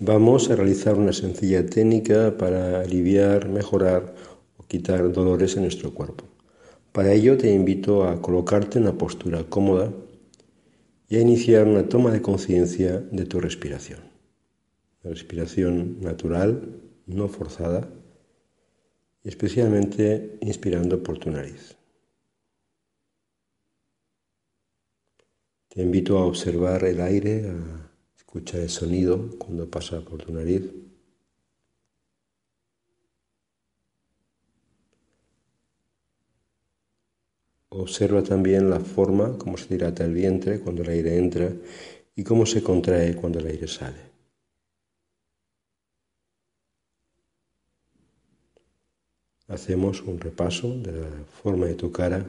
Vamos a realizar una sencilla técnica para aliviar, mejorar o quitar dolores en nuestro cuerpo. Para ello te invito a colocarte en una postura cómoda y a iniciar una toma de conciencia de tu respiración. Respiración natural, no forzada, especialmente inspirando por tu nariz. Te invito a observar el aire, a Escucha el sonido cuando pasa por tu nariz. Observa también la forma, cómo se dilata el vientre cuando el aire entra y cómo se contrae cuando el aire sale. Hacemos un repaso de la forma de tu cara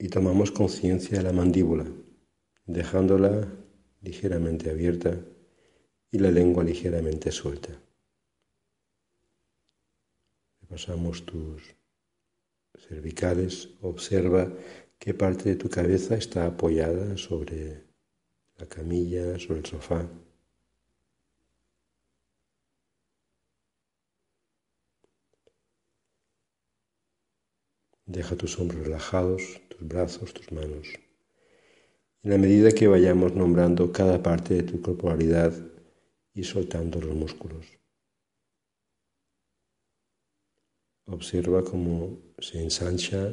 y tomamos conciencia de la mandíbula, dejándola ligeramente abierta y la lengua ligeramente suelta. Pasamos tus cervicales, observa qué parte de tu cabeza está apoyada sobre la camilla, sobre el sofá. Deja tus hombros relajados, tus brazos, tus manos. En la medida que vayamos nombrando cada parte de tu corporalidad y soltando los músculos. Observa cómo se ensancha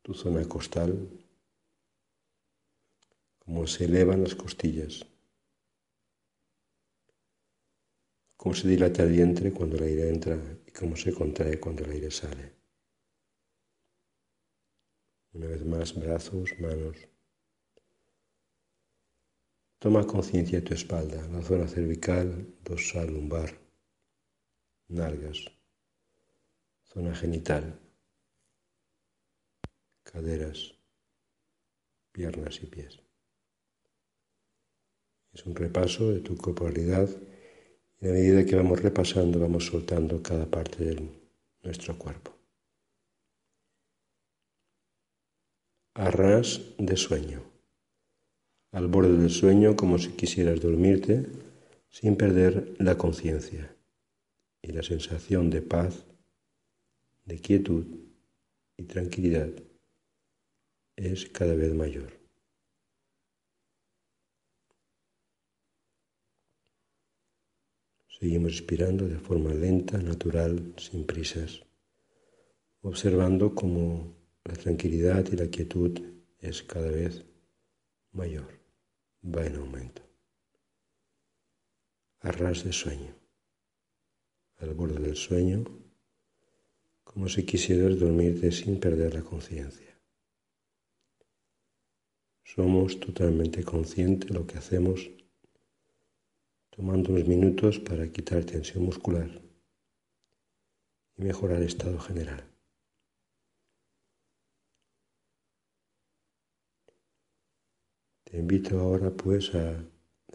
tu zona costal, cómo se elevan las costillas. Cómo se dilata el vientre cuando el aire entra y cómo se contrae cuando el aire sale. Una vez más, brazos, manos. Toma conciencia de tu espalda, la zona cervical, dorsal, lumbar, nalgas, zona genital, caderas, piernas y pies. Es un repaso de tu corporalidad y a medida que vamos repasando, vamos soltando cada parte de nuestro cuerpo. Arras de sueño. Al borde del sueño, como si quisieras dormirte, sin perder la conciencia y la sensación de paz, de quietud y tranquilidad es cada vez mayor. Seguimos respirando de forma lenta, natural, sin prisas, observando cómo la tranquilidad y la quietud es cada vez mayor, va en aumento. Arras de sueño, al borde del sueño, como si quisieras dormirte sin perder la conciencia. Somos totalmente conscientes de lo que hacemos tomando unos minutos para quitar tensión muscular y mejorar el estado general. Te invito ahora pues a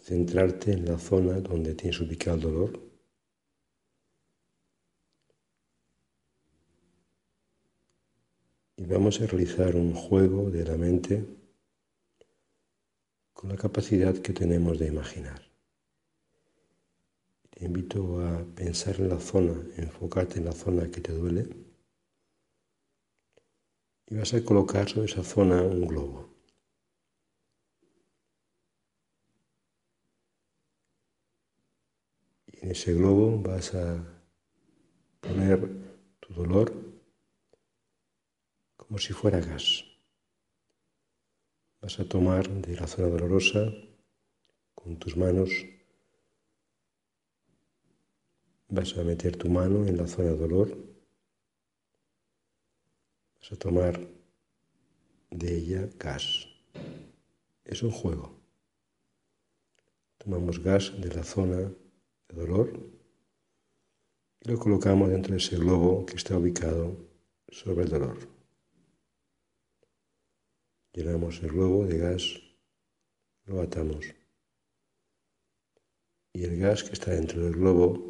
centrarte en la zona donde tienes ubicado el dolor. Y vamos a realizar un juego de la mente con la capacidad que tenemos de imaginar. Te invito a pensar en la zona, enfocarte en la zona que te duele y vas a colocar sobre esa zona un globo. Y en ese globo vas a poner tu dolor como si fuera gas. Vas a tomar de la zona dolorosa con tus manos Vas a meter tu mano en la zona de dolor. Vas a tomar de ella gas. Es un juego. Tomamos gas de la zona de dolor y lo colocamos dentro de ese globo que está ubicado sobre el dolor. Llenamos el globo de gas, lo atamos y el gas que está dentro del globo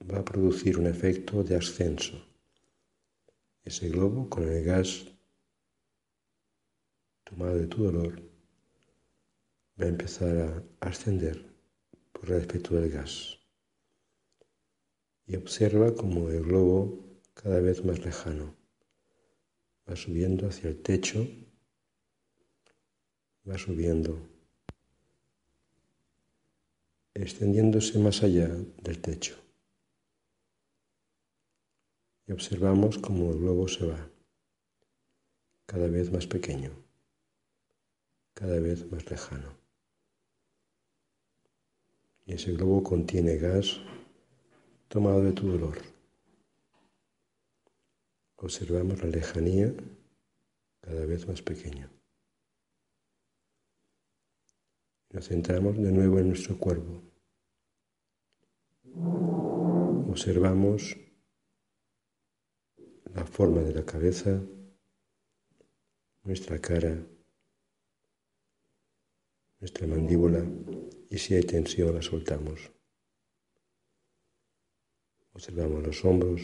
va a producir un efecto de ascenso. Ese globo con el gas tomado de tu dolor va a empezar a ascender por el efecto del gas. Y observa como el globo cada vez más lejano va subiendo hacia el techo, va subiendo, extendiéndose más allá del techo y observamos cómo el globo se va, cada vez más pequeño, cada vez más lejano. Y ese globo contiene gas tomado de tu dolor. Observamos la lejanía cada vez más pequeño. Nos centramos de nuevo en nuestro cuerpo. Observamos la forma de la cabeza, nuestra cara, nuestra mandíbula y si hay tensión la soltamos. Observamos los hombros,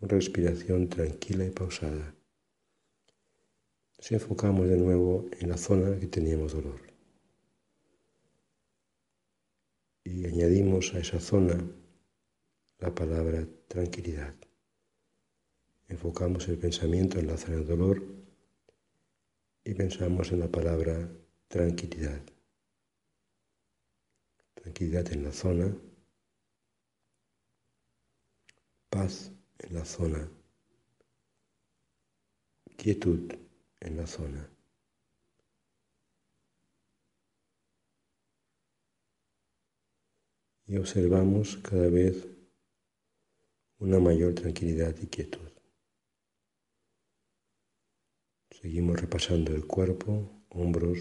una respiración tranquila y pausada. Nos enfocamos de nuevo en la zona que teníamos dolor. Y añadimos a esa zona la palabra tranquilidad enfocamos el pensamiento en la zona del dolor y pensamos en la palabra tranquilidad. Tranquilidad en la zona, paz en la zona, quietud en la zona. Y observamos cada vez una mayor tranquilidad y quietud. Seguimos repasando el cuerpo, hombros,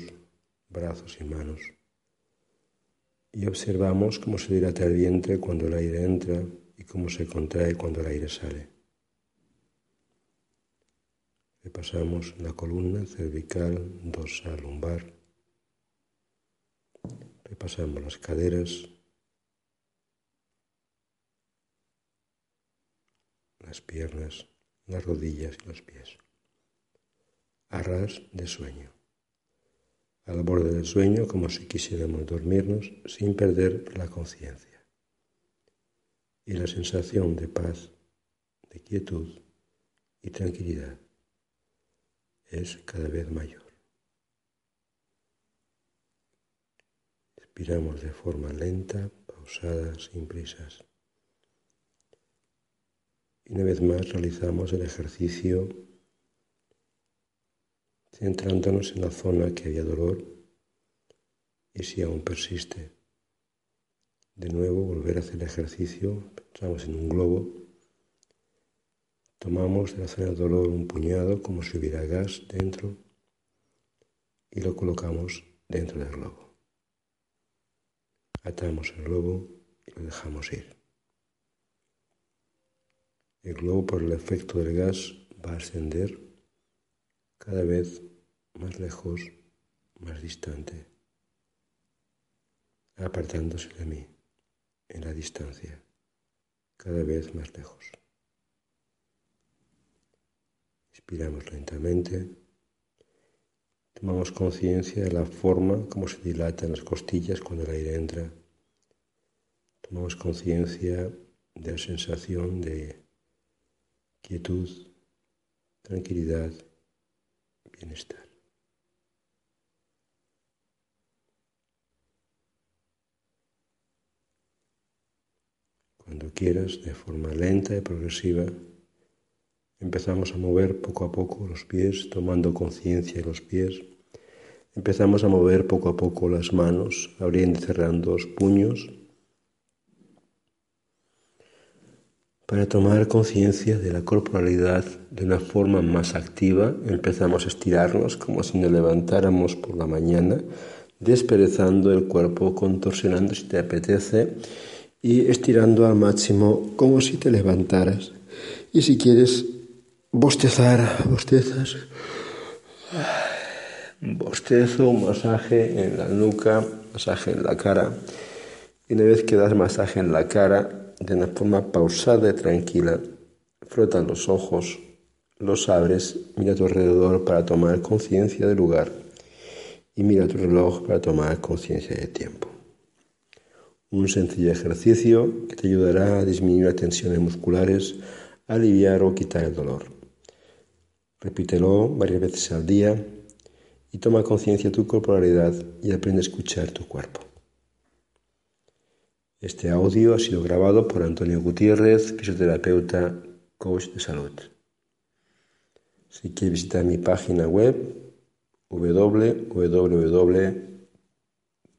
brazos y manos. Y observamos cómo se dilata el vientre cuando el aire entra y cómo se contrae cuando el aire sale. Repasamos la columna cervical, dorsal, lumbar. Repasamos las caderas, las piernas, las rodillas y los pies a ras de sueño, al borde del sueño como si quisiéramos dormirnos sin perder la conciencia. Y la sensación de paz, de quietud y tranquilidad es cada vez mayor. Respiramos de forma lenta, pausada, sin prisas. Y una vez más realizamos el ejercicio centrándonos en la zona que había dolor y si aún persiste. De nuevo volver a hacer el ejercicio, pensamos en un globo, tomamos de la zona del dolor un puñado como si hubiera gas dentro y lo colocamos dentro del globo. Atamos el globo y lo dejamos ir. El globo por el efecto del gas va a ascender cada vez más lejos, más distante, apartándose de mí en la distancia, cada vez más lejos. Inspiramos lentamente, tomamos conciencia de la forma como se dilatan las costillas cuando el aire entra, tomamos conciencia de la sensación de quietud, tranquilidad, bienestar. Cuando quieras, de forma lenta y progresiva, empezamos a mover poco a poco los pies, tomando conciencia de los pies. Empezamos a mover poco a poco las manos, abriendo y cerrando los puños. Para tomar conciencia de la corporalidad de una forma más activa, empezamos a estirarnos como si nos levantáramos por la mañana, desperezando el cuerpo, contorsionando si te apetece y estirando al máximo como si te levantaras. Y si quieres bostezar, bostezas, bostezo, masaje en la nuca, masaje en la cara. Y una vez que das masaje en la cara, de una forma pausada y tranquila. Frota los ojos, los abres, mira a tu alrededor para tomar conciencia del lugar y mira tu reloj para tomar conciencia del tiempo. Un sencillo ejercicio que te ayudará a disminuir las tensiones musculares, aliviar o quitar el dolor. Repítelo varias veces al día y toma conciencia de tu corporalidad y aprende a escuchar tu cuerpo. Este audio ha sido grabado por Antonio Gutiérrez, fisioterapeuta, coach de salud. Si quieres visitar mi página web